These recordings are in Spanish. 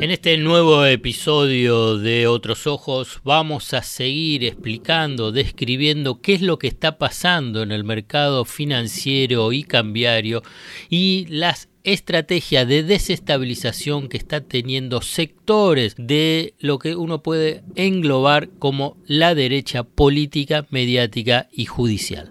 En este nuevo episodio de Otros Ojos vamos a seguir explicando, describiendo qué es lo que está pasando en el mercado financiero y cambiario y las estrategias de desestabilización que está teniendo sectores de lo que uno puede englobar como la derecha política, mediática y judicial.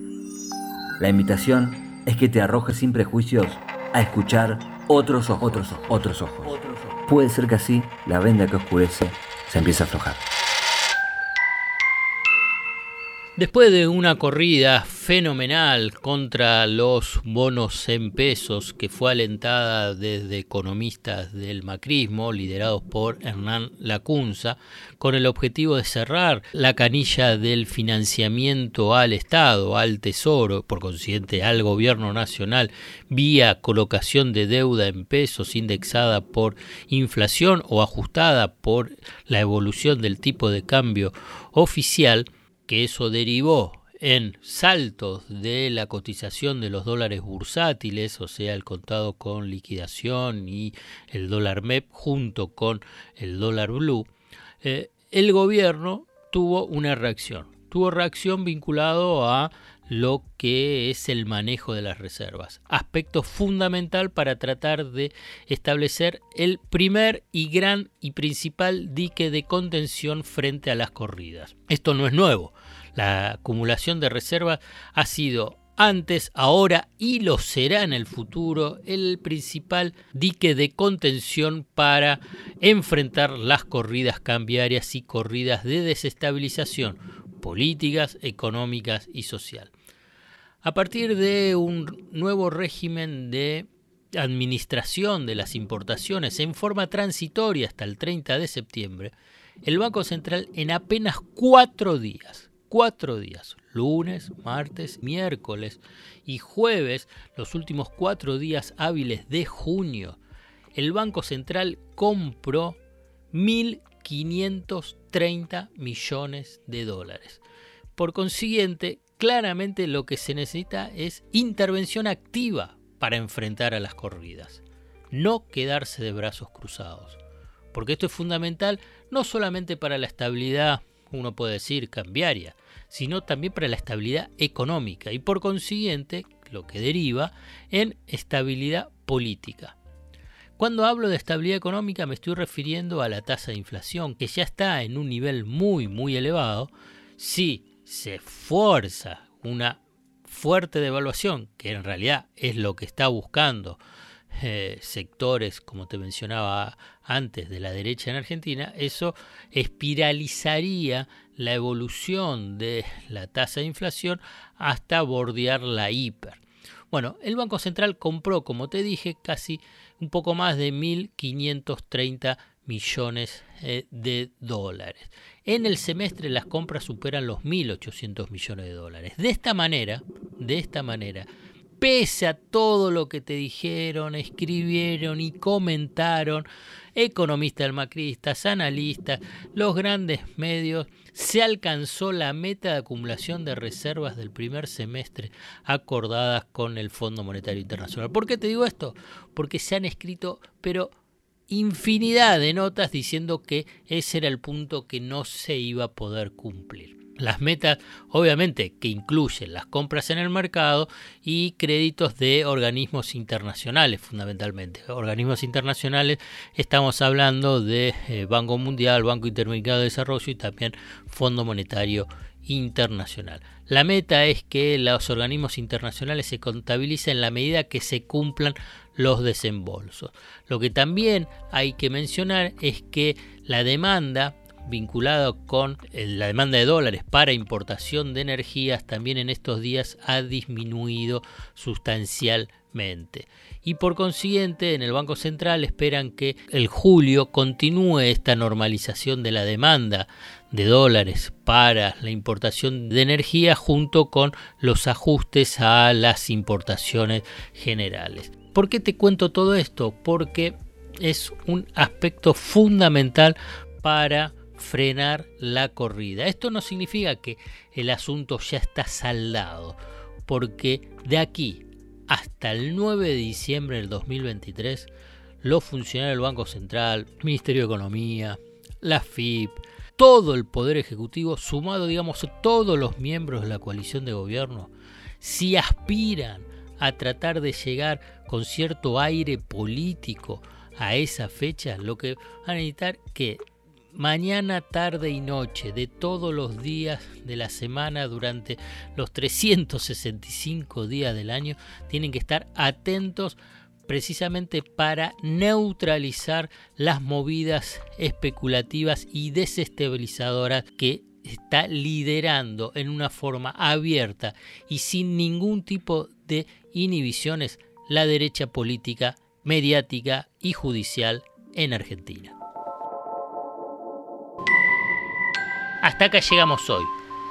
La invitación es que te arrojes sin prejuicios a escuchar otros ojos, otros ojos, otros ojos. Puede ser que así la venda que oscurece se empiece a aflojar. Después de una corrida fenomenal contra los bonos en pesos que fue alentada desde economistas del macrismo, liderados por Hernán Lacunza, con el objetivo de cerrar la canilla del financiamiento al Estado, al Tesoro, por consiguiente al Gobierno Nacional, vía colocación de deuda en pesos indexada por inflación o ajustada por la evolución del tipo de cambio oficial, que eso derivó en saltos de la cotización de los dólares bursátiles, o sea, el contado con liquidación y el dólar MEP junto con el dólar blue, eh, el gobierno tuvo una reacción. Tuvo reacción vinculado a lo que es el manejo de las reservas, aspecto fundamental para tratar de establecer el primer y gran y principal dique de contención frente a las corridas. Esto no es nuevo. La acumulación de reservas ha sido antes, ahora y lo será en el futuro el principal dique de contención para enfrentar las corridas cambiarias y corridas de desestabilización políticas, económicas y social. A partir de un nuevo régimen de administración de las importaciones en forma transitoria hasta el 30 de septiembre, el Banco Central en apenas cuatro días, cuatro días, lunes, martes, miércoles y jueves, los últimos cuatro días hábiles de junio, el Banco Central compró 1.530 millones de dólares. Por consiguiente, claramente lo que se necesita es intervención activa para enfrentar a las corridas, no quedarse de brazos cruzados. Porque esto es fundamental no solamente para la estabilidad uno puede decir cambiaria, sino también para la estabilidad económica y por consiguiente lo que deriva en estabilidad política. Cuando hablo de estabilidad económica me estoy refiriendo a la tasa de inflación que ya está en un nivel muy muy elevado. Si se fuerza una fuerte devaluación, que en realidad es lo que está buscando eh, sectores, como te mencionaba antes, de la derecha en Argentina, eso espiralizaría la evolución de la tasa de inflación hasta bordear la hiper. Bueno, el Banco Central compró, como te dije, casi un poco más de 1.530 millones eh, de dólares. En el semestre las compras superan los 1.800 millones de dólares. De esta manera, de esta manera, pese a todo lo que te dijeron, escribieron y comentaron, economistas macristas, analistas, los grandes medios, se alcanzó la meta de acumulación de reservas del primer semestre acordadas con el Fondo Monetario Internacional. ¿Por qué te digo esto? Porque se han escrito, pero infinidad de notas diciendo que ese era el punto que no se iba a poder cumplir. Las metas, obviamente, que incluyen las compras en el mercado y créditos de organismos internacionales, fundamentalmente. Organismos internacionales, estamos hablando de eh, Banco Mundial, Banco Interamericano de Desarrollo y también Fondo Monetario Internacional. La meta es que los organismos internacionales se contabilicen en la medida que se cumplan los desembolsos. Lo que también hay que mencionar es que la demanda vinculado con la demanda de dólares para importación de energías también en estos días ha disminuido sustancialmente. Y por consiguiente, en el Banco Central esperan que el julio continúe esta normalización de la demanda de dólares para la importación de energía junto con los ajustes a las importaciones generales. ¿Por qué te cuento todo esto? Porque es un aspecto fundamental para frenar la corrida. Esto no significa que el asunto ya está saldado, porque de aquí hasta el 9 de diciembre del 2023, los funcionarios del Banco Central, Ministerio de Economía, la FIP, todo el Poder Ejecutivo, sumado, digamos, todos los miembros de la coalición de gobierno, si aspiran a tratar de llegar con cierto aire político a esa fecha, lo que van a necesitar que mañana, tarde y noche de todos los días de la semana durante los 365 días del año tienen que estar atentos precisamente para neutralizar las movidas especulativas y desestabilizadoras que está liderando en una forma abierta y sin ningún tipo de inhibiciones la derecha política, mediática y judicial en Argentina. Hasta acá llegamos hoy.